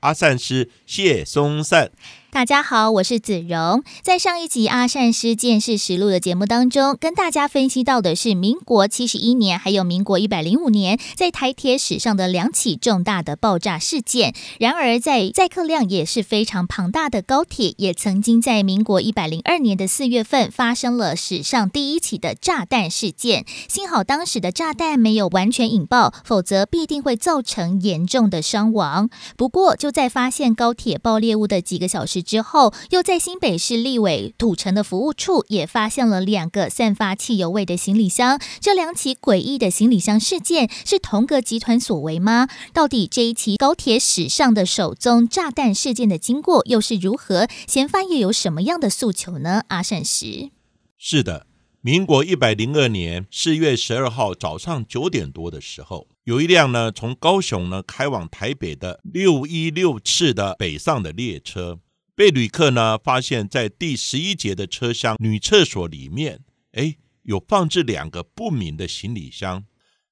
阿善师谢松善。大家好，我是子荣。在上一集《阿善师见识实录》的节目当中，跟大家分析到的是民国七十一年还有民国一百零五年在台铁史上的两起重大的爆炸事件。然而，在载客量也是非常庞大的高铁，也曾经在民国一百零二年的四月份发生了史上第一起的炸弹事件。幸好当时的炸弹没有完全引爆，否则必定会造成严重的伤亡。不过，就在发现高铁爆裂物的几个小时。之后，又在新北市立委土城的服务处也发现了两个散发汽油味的行李箱。这两起诡异的行李箱事件是同个集团所为吗？到底这一起高铁史上的首宗炸弹事件的经过又是如何？嫌犯又有什么样的诉求呢？阿善石是的，民国一百零二年四月十二号早上九点多的时候，有一辆呢从高雄呢开往台北的六一六次的北上的列车。被旅客呢发现，在第十一节的车厢女厕所里面，哎，有放置两个不明的行李箱。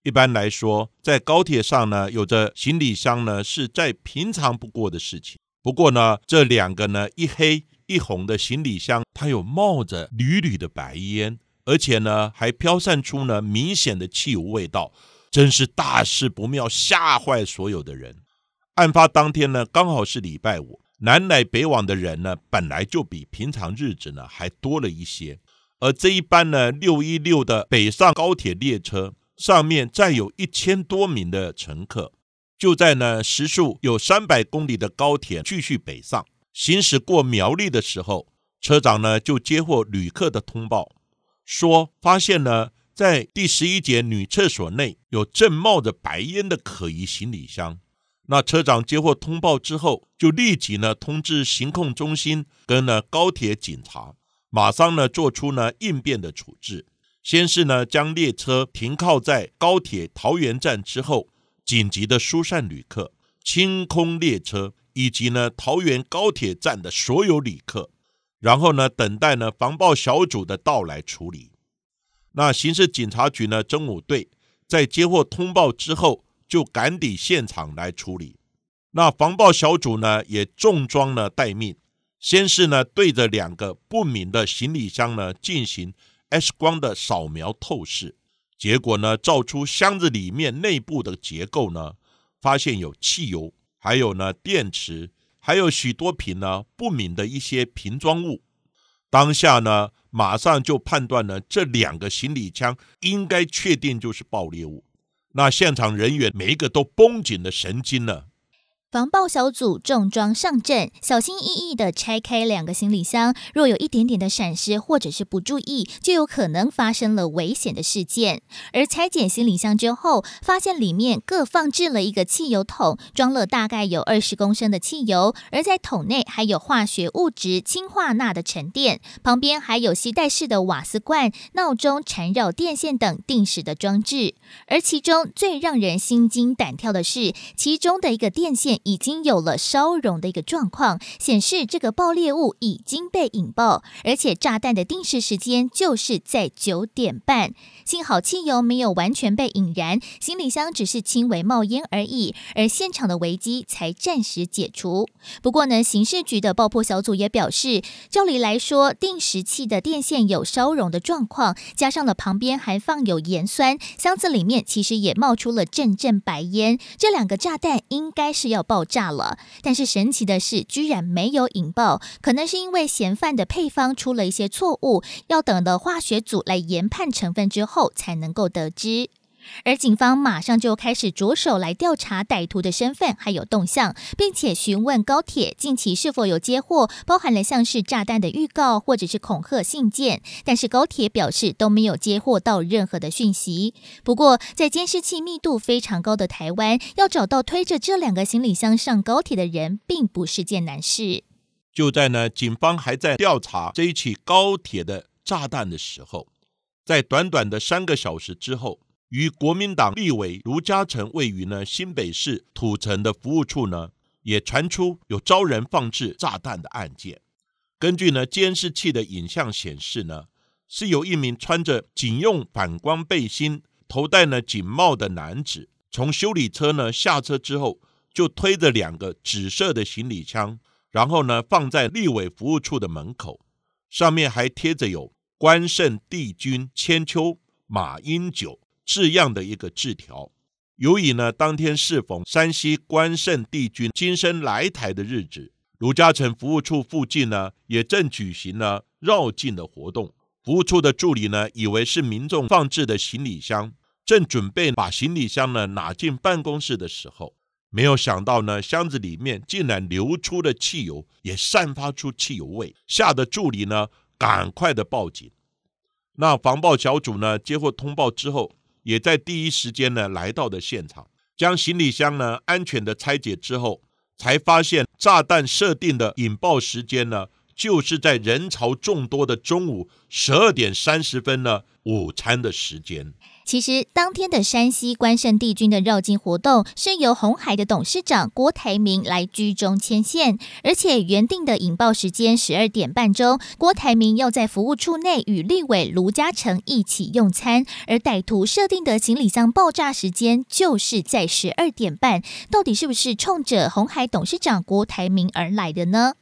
一般来说，在高铁上呢，有着行李箱呢，是再平常不过的事情。不过呢，这两个呢，一黑一红的行李箱，它有冒着缕缕的白烟，而且呢，还飘散出呢明显的汽油味道，真是大事不妙，吓坏所有的人。案发当天呢，刚好是礼拜五。南来北往的人呢，本来就比平常日子呢还多了一些，而这一班呢六一六的北上高铁列车上面载有一千多名的乘客，就在呢时速有三百公里的高铁继续北上，行驶过苗栗的时候，车长呢就接获旅客的通报，说发现呢在第十一节女厕所内有正冒着白烟的可疑行李箱。那车长接获通报之后，就立即呢通知行控中心跟呢高铁警察，马上呢做出呢应变的处置。先是呢将列车停靠在高铁桃园站之后，紧急的疏散旅客，清空列车以及呢桃园高铁站的所有旅客，然后呢等待呢防爆小组的到来处理。那刑事警察局呢侦五队在接获通报之后。就赶抵现场来处理。那防爆小组呢，也重装呢待命。先是呢对着两个不明的行李箱呢进行 X 光的扫描透视，结果呢照出箱子里面内部的结构呢，发现有汽油，还有呢电池，还有许多瓶呢不明的一些瓶装物。当下呢马上就判断了这两个行李箱应该确定就是爆裂物。那现场人员每一个都绷紧了神经了。防爆小组重装上阵，小心翼翼的拆开两个行李箱。若有一点点的闪失或者是不注意，就有可能发生了危险的事件。而拆解行李箱之后，发现里面各放置了一个汽油桶，装了大概有二十公升的汽油。而在桶内还有化学物质氢化钠的沉淀，旁边还有吸带式的瓦斯罐、闹钟、缠绕电线等定时的装置。而其中最让人心惊胆跳的是，其中的一个电线。已经有了烧融的一个状况，显示这个爆裂物已经被引爆，而且炸弹的定时时间就是在九点半。幸好汽油没有完全被引燃，行李箱只是轻微冒烟而已，而现场的危机才暂时解除。不过呢，刑事局的爆破小组也表示，照理来说，定时器的电线有烧融的状况，加上了旁边还放有盐酸，箱子里面其实也冒出了阵阵白烟，这两个炸弹应该是要爆炸了。但是神奇的是，居然没有引爆，可能是因为嫌犯的配方出了一些错误，要等了化学组来研判成分之。后才能够得知，而警方马上就开始着手来调查歹徒的身份还有动向，并且询问高铁近期是否有接获包含了像是炸弹的预告或者是恐吓信件，但是高铁表示都没有接获到任何的讯息。不过，在监视器密度非常高的台湾，要找到推着这两个行李箱上高铁的人，并不是件难事。就在呢，警方还在调查这一起高铁的炸弹的时候，在短短的三个小时之后，与国民党立委卢嘉诚位于呢新北市土城的服务处呢，也传出有招人放置炸弹的案件。根据呢监视器的影像显示呢，是有一名穿着警用反光背心、头戴呢警帽的男子，从修理车呢下车之后，就推着两个紫色的行李箱。然后呢，放在立委服务处的门口，上面还贴着有“关圣帝君千秋马英九”字样的一个字条。由于呢，当天适逢山西关圣帝君今生来台的日子，卢家诚服务处附近呢，也正举行了绕境的活动。服务处的助理呢，以为是民众放置的行李箱，正准备把行李箱呢拿进办公室的时候。没有想到呢，箱子里面竟然流出了汽油，也散发出汽油味，吓得助理呢赶快的报警。那防爆小组呢接获通报之后，也在第一时间呢来到了现场，将行李箱呢安全的拆解之后，才发现炸弹设定的引爆时间呢，就是在人潮众多的中午十二点三十分呢午餐的时间。其实当天的山西关圣帝君的绕境活动是由红海的董事长郭台铭来居中牵线，而且原定的引爆时间十二点半钟，郭台铭要在服务处内与立委卢嘉诚一起用餐，而歹徒设定的行李箱爆炸时间就是在十二点半，到底是不是冲着红海董事长郭台铭而来的呢？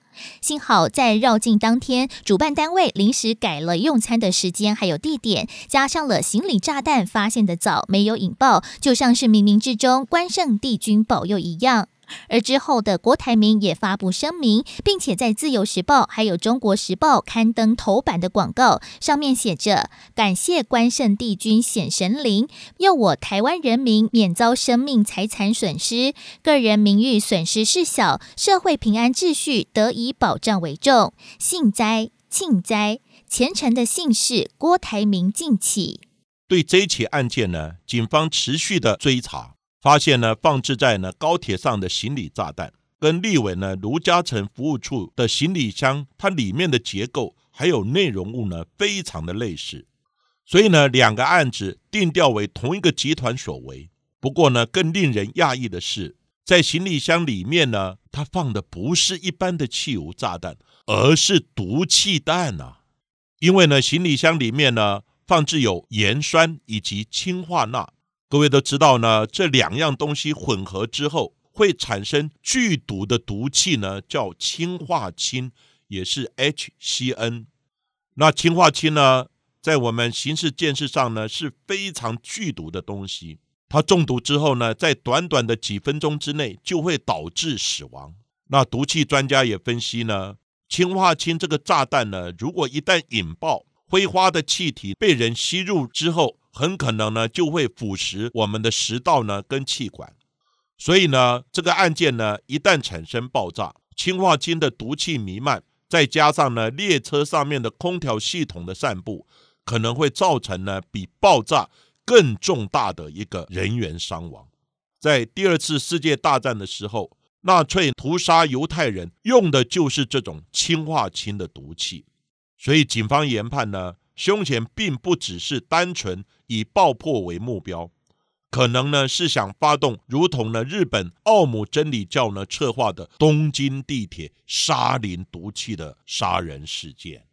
幸好在绕境当天，主办单位临时改了用餐的时间还有地点，加上了行李炸弹发现的早，没有引爆，就像是冥冥之中关圣帝君保佑一样。而之后的郭台铭也发布声明，并且在《自由时报》还有《中国时报》刊登头版的广告，上面写着：“感谢关圣帝君显神灵，佑我台湾人民免遭生命财产损失，个人名誉损失事小，社会平安秩序得以保障为重。幸灾庆灾，虔诚的姓氏郭台铭敬启。”对这起案件呢，警方持续的追查。发现呢，放置在呢高铁上的行李炸弹，跟立委呢卢嘉诚服务处的行李箱，它里面的结构还有内容物呢，非常的类似，所以呢，两个案子定调为同一个集团所为。不过呢，更令人讶异的是，在行李箱里面呢，它放的不是一般的汽油炸弹，而是毒气弹啊！因为呢，行李箱里面呢，放置有盐酸以及氢化钠。各位都知道呢，这两样东西混合之后会产生剧毒的毒气呢，叫氢化氢，也是 HCN。那氢化氢呢，在我们刑事建设上呢是非常剧毒的东西。它中毒之后呢，在短短的几分钟之内就会导致死亡。那毒气专家也分析呢，氢化氢这个炸弹呢，如果一旦引爆，挥发的气体被人吸入之后。很可能呢就会腐蚀我们的食道呢跟气管，所以呢这个案件呢一旦产生爆炸，氢化氢的毒气弥漫，再加上呢列车上面的空调系统的散布，可能会造成呢比爆炸更重大的一个人员伤亡。在第二次世界大战的时候，纳粹屠杀犹太人用的就是这种氢化氢的毒气，所以警方研判呢。凶险并不只是单纯以爆破为目标，可能呢是想发动如同呢日本奥姆真理教呢策划的东京地铁沙林毒气的杀人事件。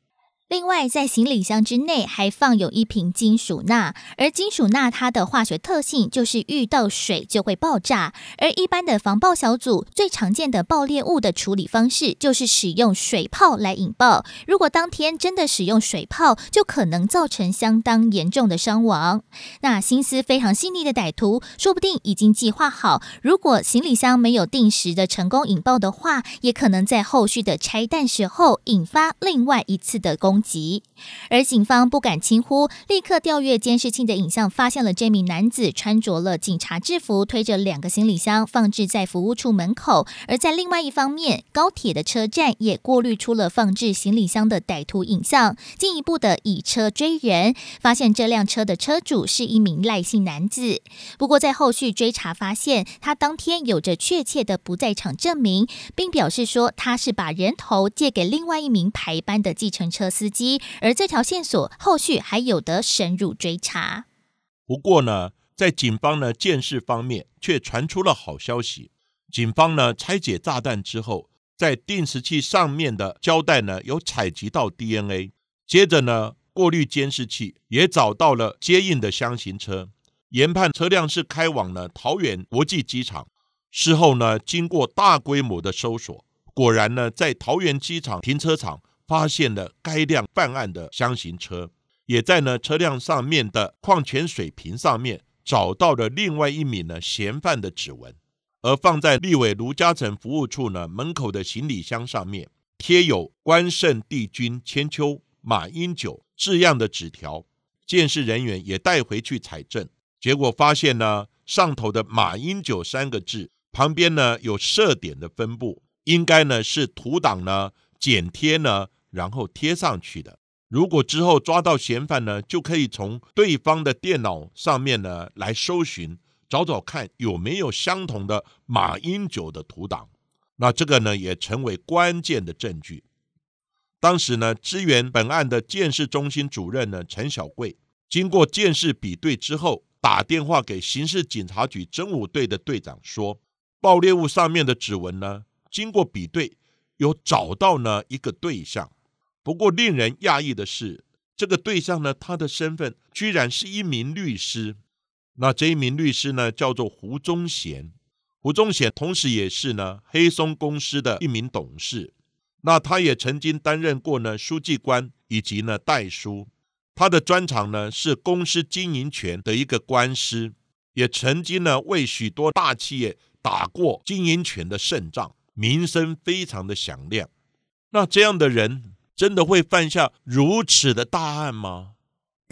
另外，在行李箱之内还放有一瓶金属钠，而金属钠它的化学特性就是遇到水就会爆炸。而一般的防爆小组最常见的爆裂物的处理方式就是使用水炮来引爆。如果当天真的使用水炮，就可能造成相当严重的伤亡。那心思非常细腻的歹徒，说不定已经计划好，如果行李箱没有定时的成功引爆的话，也可能在后续的拆弹时候引发另外一次的攻。级。而警方不敢轻忽，立刻调阅监视器的影像，发现了这名男子穿着了警察制服，推着两个行李箱放置在服务处门口。而在另外一方面，高铁的车站也过滤出了放置行李箱的歹徒影像，进一步的以车追人，发现这辆车的车主是一名赖姓男子。不过在后续追查发现，他当天有着确切的不在场证明，并表示说他是把人头借给另外一名排班的计程车司机。而这条线索后续还有得深入追查。不过呢，在警方呢见识方面，却传出了好消息。警方呢拆解炸弹之后，在定时器上面的胶带呢有采集到 DNA，接着呢过滤监视器也找到了接应的箱型车，研判车辆是开往了桃园国际机场。事后呢，经过大规模的搜索，果然呢在桃园机场停车场。发现了该辆犯案的箱型车，也在呢车辆上面的矿泉水瓶上面找到了另外一名呢嫌犯的指纹，而放在立委卢嘉诚服务处呢门口的行李箱上面贴有“关圣帝君千秋马英九”字样的纸条，监视人员也带回去采证，结果发现呢上头的“马英九”三个字旁边呢有色点的分布，应该呢是图档呢剪贴呢。然后贴上去的。如果之后抓到嫌犯呢，就可以从对方的电脑上面呢来搜寻，找找看有没有相同的马英九的图档。那这个呢也成为关键的证据。当时呢，支援本案的建视中心主任呢陈小贵，经过建视比对之后，打电话给刑事警察局侦五队的队长说，爆裂物上面的指纹呢，经过比对，有找到呢一个对象。不过，令人讶异的是，这个对象呢，他的身份居然是一名律师。那这一名律师呢，叫做胡宗贤。胡宗贤同时也是呢黑松公司的一名董事。那他也曾经担任过呢书记官以及呢代书。他的专长呢是公司经营权的一个官司，也曾经呢为许多大企业打过经营权的胜仗，名声非常的响亮。那这样的人。真的会犯下如此的大案吗？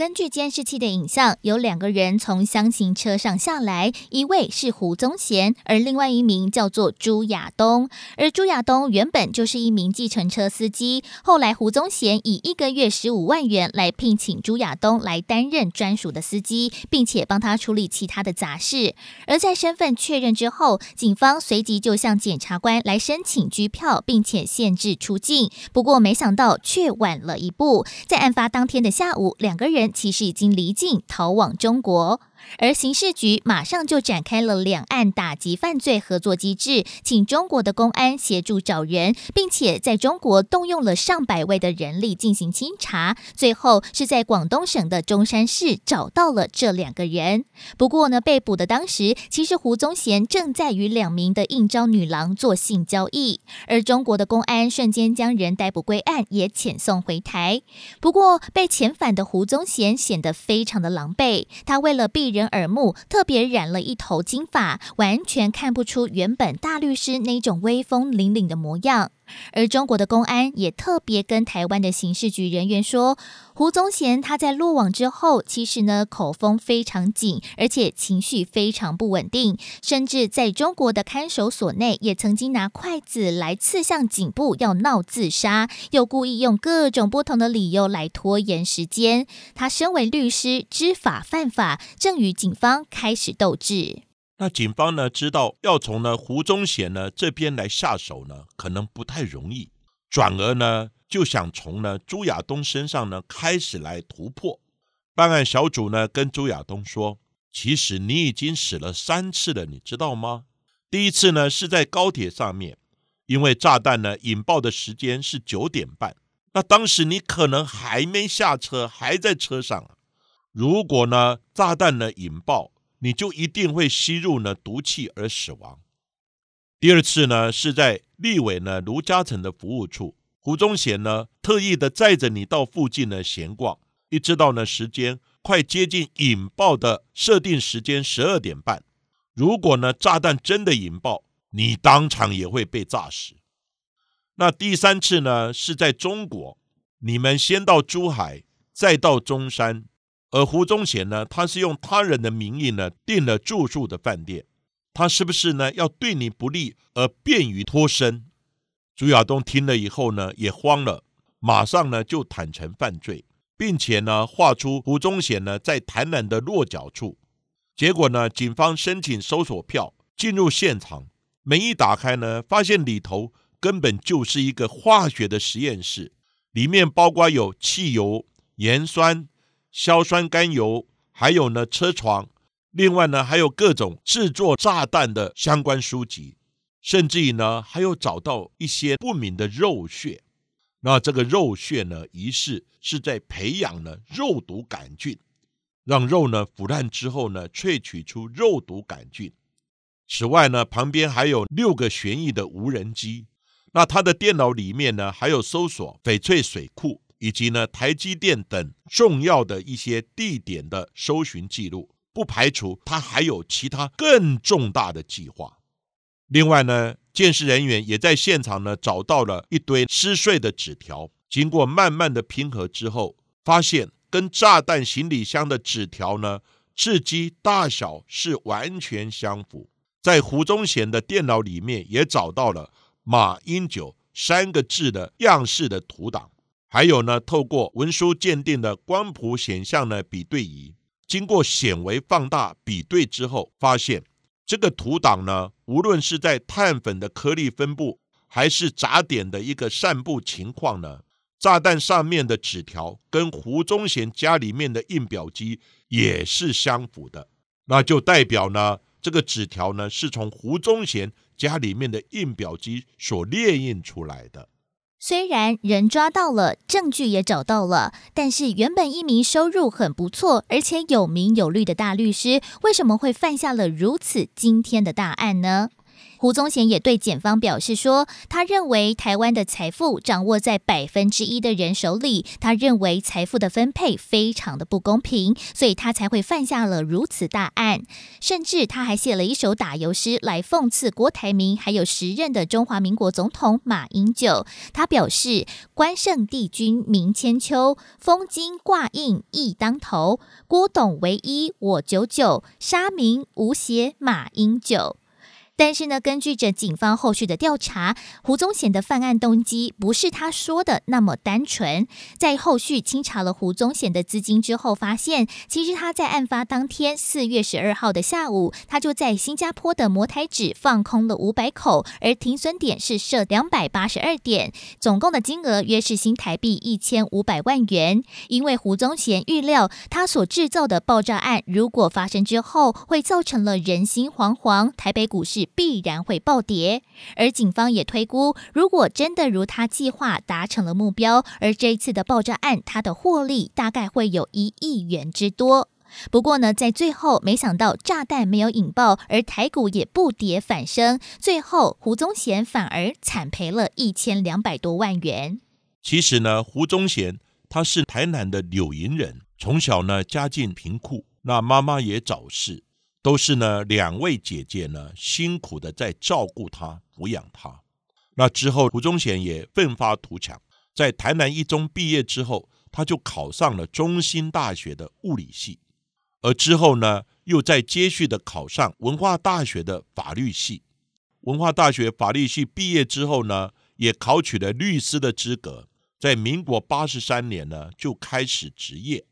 根据监视器的影像，有两个人从箱型车上下来，一位是胡宗贤，而另外一名叫做朱亚东。而朱亚东原本就是一名计程车司机，后来胡宗贤以一个月十五万元来聘请朱亚东来担任专属的司机，并且帮他处理其他的杂事。而在身份确认之后，警方随即就向检察官来申请拘票，并且限制出境。不过没想到却晚了一步，在案发当天的下午，两个人。其实已经离境逃往中国。而刑事局马上就展开了两岸打击犯罪合作机制，请中国的公安协助找人，并且在中国动用了上百位的人力进行清查。最后是在广东省的中山市找到了这两个人。不过呢，被捕的当时，其实胡宗贤正在与两名的应招女郎做性交易，而中国的公安瞬间将人逮捕归案，也遣送回台。不过被遣返的胡宗贤显得非常的狼狈，他为了避人耳目，特别染了一头金发，完全看不出原本大律师那种威风凛凛的模样。而中国的公安也特别跟台湾的刑事局人员说，胡宗贤他在落网之后，其实呢口风非常紧，而且情绪非常不稳定，甚至在中国的看守所内也曾经拿筷子来刺向颈部，要闹自杀，又故意用各种不同的理由来拖延时间。他身为律师，知法犯法，正与警方开始斗智。那警方呢知道要从呢胡宗贤呢这边来下手呢，可能不太容易，转而呢就想从呢朱亚东身上呢开始来突破。办案小组呢跟朱亚东说：“其实你已经死了三次了，你知道吗？第一次呢是在高铁上面，因为炸弹呢引爆的时间是九点半，那当时你可能还没下车，还在车上。如果呢炸弹呢引爆。”你就一定会吸入呢毒气而死亡。第二次呢，是在立委呢卢嘉诚的服务处，胡宗贤呢特意的载着你到附近呢闲逛，一直到呢时间快接近引爆的设定时间十二点半，如果呢炸弹真的引爆，你当场也会被炸死。那第三次呢，是在中国，你们先到珠海，再到中山。而胡宗宪呢，他是用他人的名义呢订了住宿的饭店，他是不是呢要对你不利而便于脱身？朱亚东听了以后呢，也慌了，马上呢就坦诚犯罪，并且呢画出胡宗宪呢在台南的落脚处。结果呢，警方申请搜索票进入现场，门一打开呢，发现里头根本就是一个化学的实验室，里面包括有汽油、盐酸。硝酸甘油，还有呢车床，另外呢还有各种制作炸弹的相关书籍，甚至于呢还有找到一些不明的肉血。那这个肉血呢，疑似是在培养呢肉毒杆菌，让肉呢腐烂之后呢萃取出肉毒杆菌。此外呢，旁边还有六个旋翼的无人机。那他的电脑里面呢还有搜索翡翠水库。以及呢，台积电等重要的一些地点的搜寻记录，不排除他还有其他更重大的计划。另外呢，监视人员也在现场呢找到了一堆撕碎的纸条，经过慢慢的拼合之后，发现跟炸弹行李箱的纸条呢，字迹大小是完全相符。在胡宗贤的电脑里面也找到了“马英九”三个字的样式的图档。还有呢，透过文书鉴定的光谱显像呢比对仪，经过显微放大比对之后，发现这个图档呢，无论是在碳粉的颗粒分布，还是杂点的一个散布情况呢，炸弹上面的纸条跟胡宗贤家里面的印表机也是相符的，那就代表呢，这个纸条呢是从胡宗贤家里面的印表机所列印出来的。虽然人抓到了，证据也找到了，但是原本一名收入很不错，而且有名有律的大律师，为什么会犯下了如此惊天的大案呢？胡宗贤也对检方表示说，他认为台湾的财富掌握在百分之一的人手里，他认为财富的分配非常的不公平，所以他才会犯下了如此大案。甚至他还写了一首打油诗来讽刺郭台铭，还有时任的中华民国总统马英九。他表示：“关圣帝君名千秋，封金挂印义当头。郭董唯一我九九，杀名无邪马英九。”但是呢，根据着警方后续的调查，胡宗贤的犯案动机不是他说的那么单纯。在后续清查了胡宗贤的资金之后，发现其实他在案发当天四月十二号的下午，他就在新加坡的摩台纸放空了五百口，而停损点是设两百八十二点，总共的金额约是新台币一千五百万元。因为胡宗贤预料他所制造的爆炸案如果发生之后，会造成了人心惶惶，台北股市。必然会暴跌，而警方也推估，如果真的如他计划达成了目标，而这一次的爆炸案，他的获利大概会有一亿元之多。不过呢，在最后没想到炸弹没有引爆，而台股也不跌反升，最后胡宗贤反而惨赔了一千两百多万元。其实呢，胡宗贤他是台南的柳营人，从小呢家境贫苦，那妈妈也早逝。都是呢，两位姐姐呢辛苦的在照顾他、抚养他。那之后，胡宗宪也奋发图强，在台南一中毕业之后，他就考上了中兴大学的物理系，而之后呢，又在接续的考上文化大学的法律系。文化大学法律系毕业之后呢，也考取了律师的资格，在民国八十三年呢，就开始执业。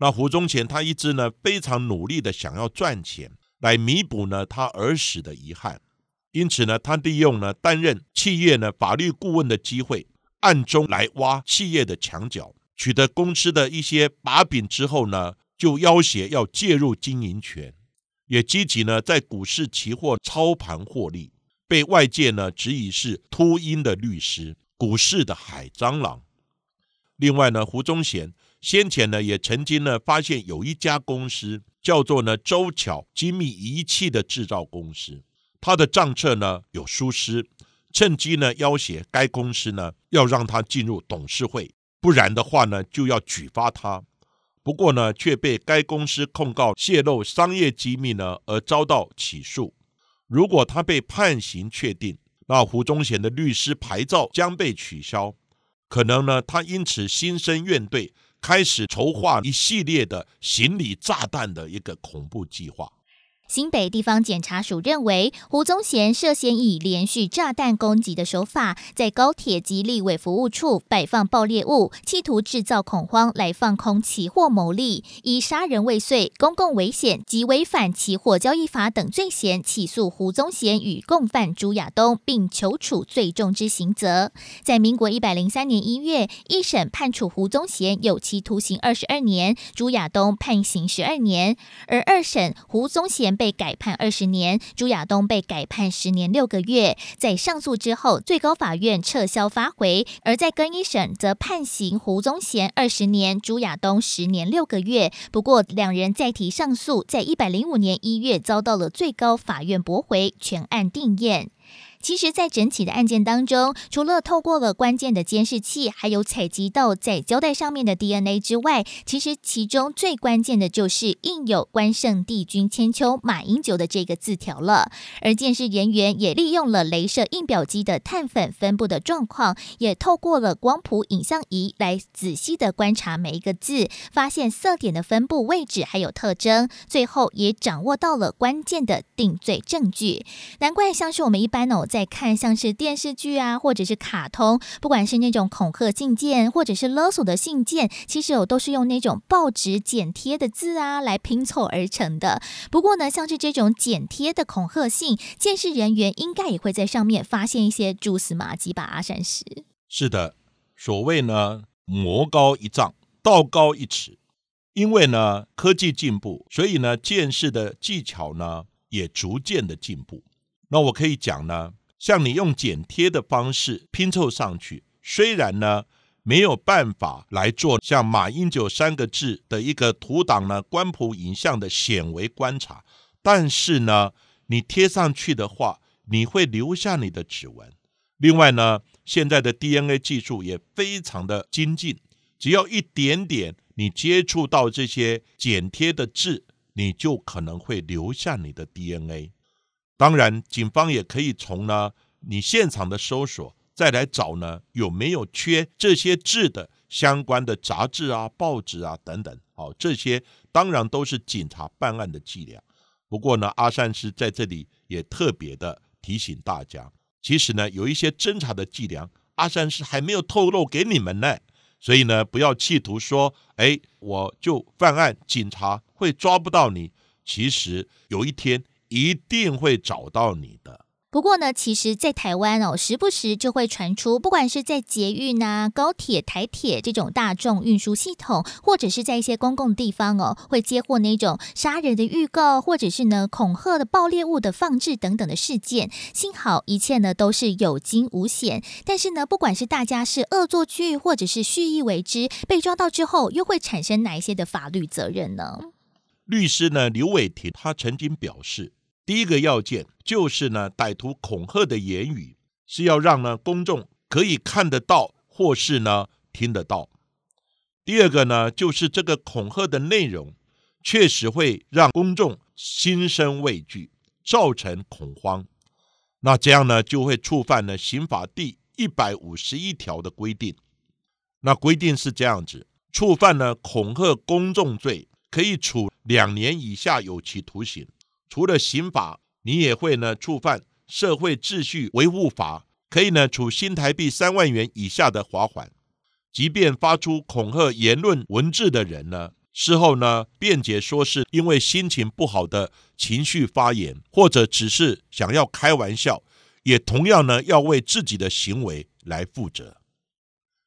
那胡宗宪他一直呢非常努力的想要赚钱来弥补呢他儿时的遗憾，因此呢他利用呢担任企业呢法律顾问的机会，暗中来挖企业的墙角，取得公司的一些把柄之后呢，就要挟要介入经营权，也积极呢在股市期货操盘获利，被外界呢指以是秃鹰的律师，股市的海蟑螂。另外呢，胡宗宪。先前呢，也曾经呢发现有一家公司叫做呢周巧精密仪器的制造公司，他的账册呢有疏失，趁机呢要挟该公司呢要让他进入董事会，不然的话呢就要举发他。不过呢却被该公司控告泄露商业机密呢而遭到起诉。如果他被判刑确定，那胡宗贤的律师牌照将被取消。可能呢，他因此心生怨怼，开始筹划一系列的行李炸弹的一个恐怖计划。新北地方检察署认为，胡宗贤涉嫌以连续炸弹攻击的手法，在高铁及立委服务处摆放爆裂物，企图制造恐慌来放空期货牟利，以杀人未遂、公共危险及违反期货交易法等罪嫌起诉胡宗贤与共犯朱亚东，并求处最重之刑责。在民国一百零三年一月，一审判处胡宗贤有期徒刑二十二年，朱亚东判刑十二年，而二审胡宗贤。被改判二十年，朱亚东被改判十年六个月。在上诉之后，最高法院撤销发回；而在更一审则判刑胡宗贤二十年，朱亚东十年六个月。不过，两人再提上诉，在一百零五年一月遭到了最高法院驳回，全案定验。其实，在整起的案件当中，除了透过了关键的监视器，还有采集到在胶带上面的 DNA 之外，其实其中最关键的就是印有“关圣帝君千秋马英九”的这个字条了。而监视人员也利用了镭射印表机的碳粉分布的状况，也透过了光谱影像仪来仔细的观察每一个字，发现色点的分布位置还有特征，最后也掌握到了关键的定罪证据。难怪像是我们一般哦。在看像是电视剧啊，或者是卡通，不管是那种恐吓信件，或者是勒索的信件，其实有都是用那种报纸剪贴的字啊来拼凑而成的。不过呢，像是这种剪贴的恐吓信，监视人员应该也会在上面发现一些蛛丝马迹吧？阿山石是的，所谓呢，魔高一丈，道高一尺，因为呢科技进步，所以呢见识的技巧呢也逐渐的进步。那我可以讲呢。像你用剪贴的方式拼凑上去，虽然呢没有办法来做像马英九三个字的一个图档呢官谱影像的显微观察，但是呢你贴上去的话，你会留下你的指纹。另外呢，现在的 DNA 技术也非常的精进，只要一点点你接触到这些剪贴的字，你就可能会留下你的 DNA。当然，警方也可以从呢你现场的搜索再来找呢有没有缺这些字的相关的杂志啊、报纸啊等等。好，这些当然都是警察办案的伎俩。不过呢，阿善师在这里也特别的提醒大家，其实呢有一些侦查的伎俩，阿善师还没有透露给你们呢。所以呢，不要企图说，哎，我就犯案，警察会抓不到你。其实有一天。一定会找到你的。不过呢，其实，在台湾哦，时不时就会传出，不管是在捷运啊、高铁、台铁这种大众运输系统，或者是在一些公共地方哦，会接获那种杀人的预告，或者是呢恐吓的爆裂物的放置等等的事件。幸好一切呢都是有惊无险。但是呢，不管是大家是恶作剧，或者是蓄意为之，被抓到之后，又会产生哪一些的法律责任呢？律师呢，刘伟霆他曾经表示。第一个要件就是呢，歹徒恐吓的言语是要让呢公众可以看得到或是呢听得到。第二个呢，就是这个恐吓的内容确实会让公众心生畏惧，造成恐慌。那这样呢，就会触犯了刑法第一百五十一条的规定。那规定是这样子：触犯了恐吓公众罪，可以处两年以下有期徒刑。除了刑法，你也会呢触犯社会秩序维护法，可以呢处新台币三万元以下的罚款。即便发出恐吓言论文字的人呢，事后呢辩解说是因为心情不好的情绪发言，或者只是想要开玩笑，也同样呢要为自己的行为来负责。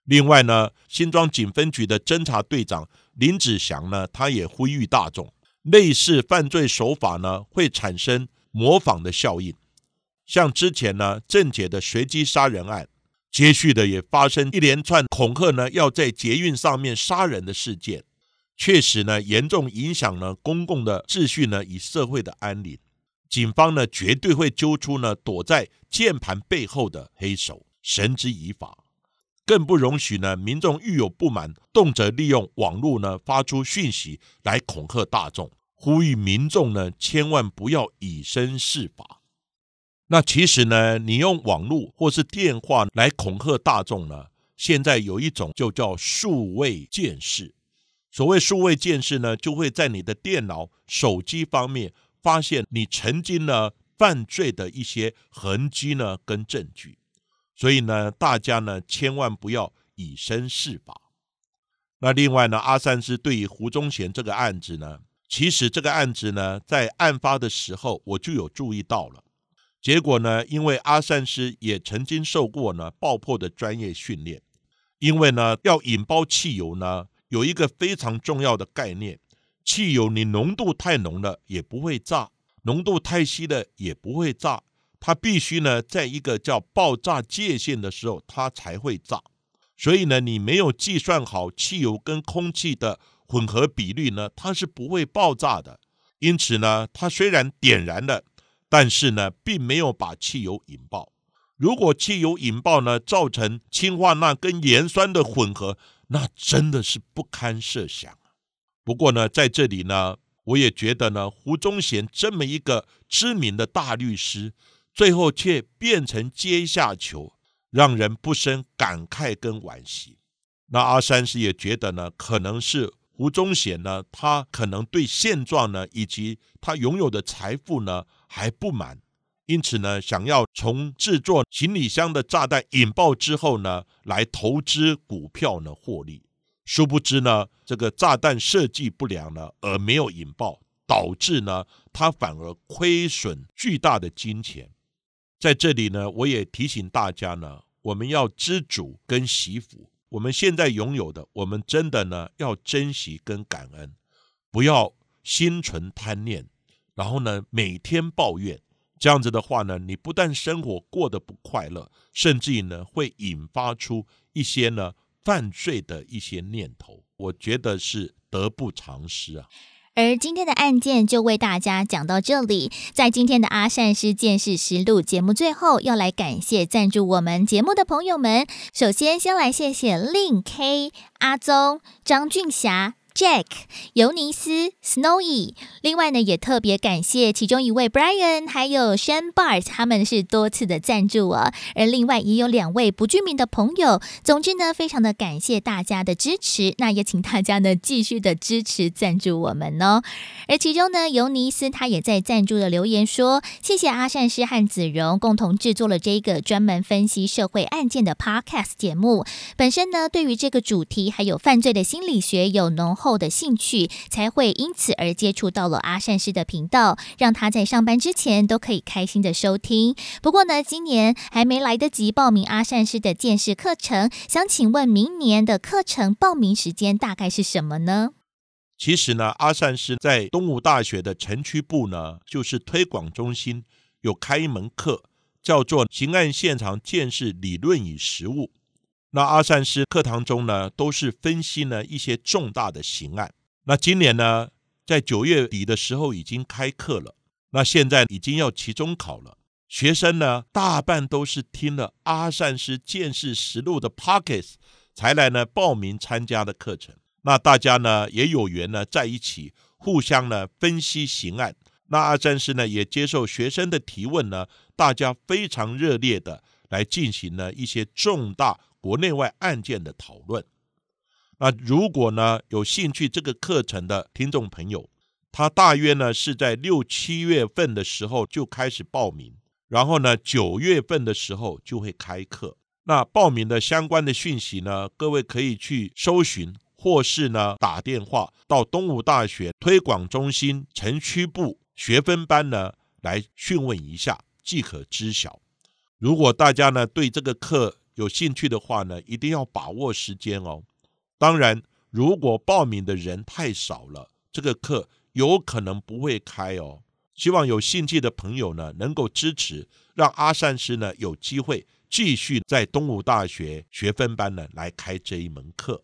另外呢，新庄警分局的侦查队长林子祥呢，他也呼吁大众。类似犯罪手法呢，会产生模仿的效应。像之前呢，郑捷的随机杀人案，接续的也发生一连串恐吓呢，要在捷运上面杀人的事件，确实呢，严重影响了公共的秩序呢，与社会的安宁。警方呢，绝对会揪出呢，躲在键盘背后的黑手，绳之以法。更不容许呢，民众遇有不满，动辄利用网络呢发出讯息来恐吓大众。呼吁民众呢，千万不要以身试法。那其实呢，你用网络或是电话来恐吓大众呢，现在有一种就叫数位见识。所谓数位见识呢，就会在你的电脑、手机方面发现你曾经呢犯罪的一些痕迹呢跟证据。所以呢，大家呢千万不要以身试法。那另外呢，阿善师对于胡宗宪这个案子呢，其实这个案子呢，在案发的时候我就有注意到了。结果呢，因为阿善师也曾经受过呢爆破的专业训练，因为呢要引爆汽油呢，有一个非常重要的概念：汽油你浓度太浓了也不会炸，浓度太稀了也不会炸，它必须呢在一个叫爆炸界限的时候，它才会炸。所以呢，你没有计算好汽油跟空气的混合比率呢，它是不会爆炸的。因此呢，它虽然点燃了。但是呢，并没有把汽油引爆。如果汽油引爆呢，造成氢化钠跟盐酸的混合，那真的是不堪设想。不过呢，在这里呢，我也觉得呢，胡宗贤这么一个知名的大律师，最后却变成阶下囚，让人不生感慨跟惋惜。那阿三师也觉得呢，可能是胡宗宪呢，他可能对现状呢，以及他拥有的财富呢。还不满，因此呢，想要从制作行李箱的炸弹引爆之后呢，来投资股票呢获利。殊不知呢，这个炸弹设计不良呢，而没有引爆，导致呢，他反而亏损巨大的金钱。在这里呢，我也提醒大家呢，我们要知足跟惜福。我们现在拥有的，我们真的呢要珍惜跟感恩，不要心存贪念。然后呢，每天抱怨，这样子的话呢，你不但生活过得不快乐，甚至于呢，会引发出一些呢犯罪的一些念头。我觉得是得不偿失啊。而今天的案件就为大家讲到这里。在今天的阿善师见识实录节目最后，要来感谢赞助我们节目的朋友们。首先，先来谢谢令 K、阿宗、张俊霞。Jack、尤尼斯、Snowy，另外呢，也特别感谢其中一位 Brian，还有 Shan Bart，他们是多次的赞助哦。而另外也有两位不具名的朋友。总之呢，非常的感谢大家的支持，那也请大家呢继续的支持赞助我们哦。而其中呢，尤尼斯他也在赞助的留言说：“谢谢阿善师和子荣共同制作了这个专门分析社会案件的 Podcast 节目。本身呢，对于这个主题还有犯罪的心理学有浓。”后的兴趣才会因此而接触到了阿善师的频道，让他在上班之前都可以开心的收听。不过呢，今年还没来得及报名阿善师的见识课程，想请问明年的课程报名时间大概是什么呢？其实呢，阿善师在东吴大学的城区部呢，就是推广中心有开一门课，叫做《刑案现场见识理论与实务》。那阿善师课堂中呢，都是分析呢一些重大的刑案。那今年呢，在九月底的时候已经开课了。那现在已经要期中考了，学生呢大半都是听了阿善师见识实录的 pockets 才来呢报名参加的课程。那大家呢也有缘呢在一起互相呢分析刑案。那阿善师呢也接受学生的提问呢，大家非常热烈的来进行呢一些重大。国内外案件的讨论，那如果呢有兴趣这个课程的听众朋友，他大约呢是在六七月份的时候就开始报名，然后呢九月份的时候就会开课。那报名的相关的讯息呢，各位可以去搜寻，或是呢打电话到东吴大学推广中心城区部学分班呢来询问一下，即可知晓。如果大家呢对这个课，有兴趣的话呢，一定要把握时间哦。当然，如果报名的人太少了，这个课有可能不会开哦。希望有兴趣的朋友呢，能够支持，让阿善师呢有机会继续在东吴大学学分班呢来开这一门课。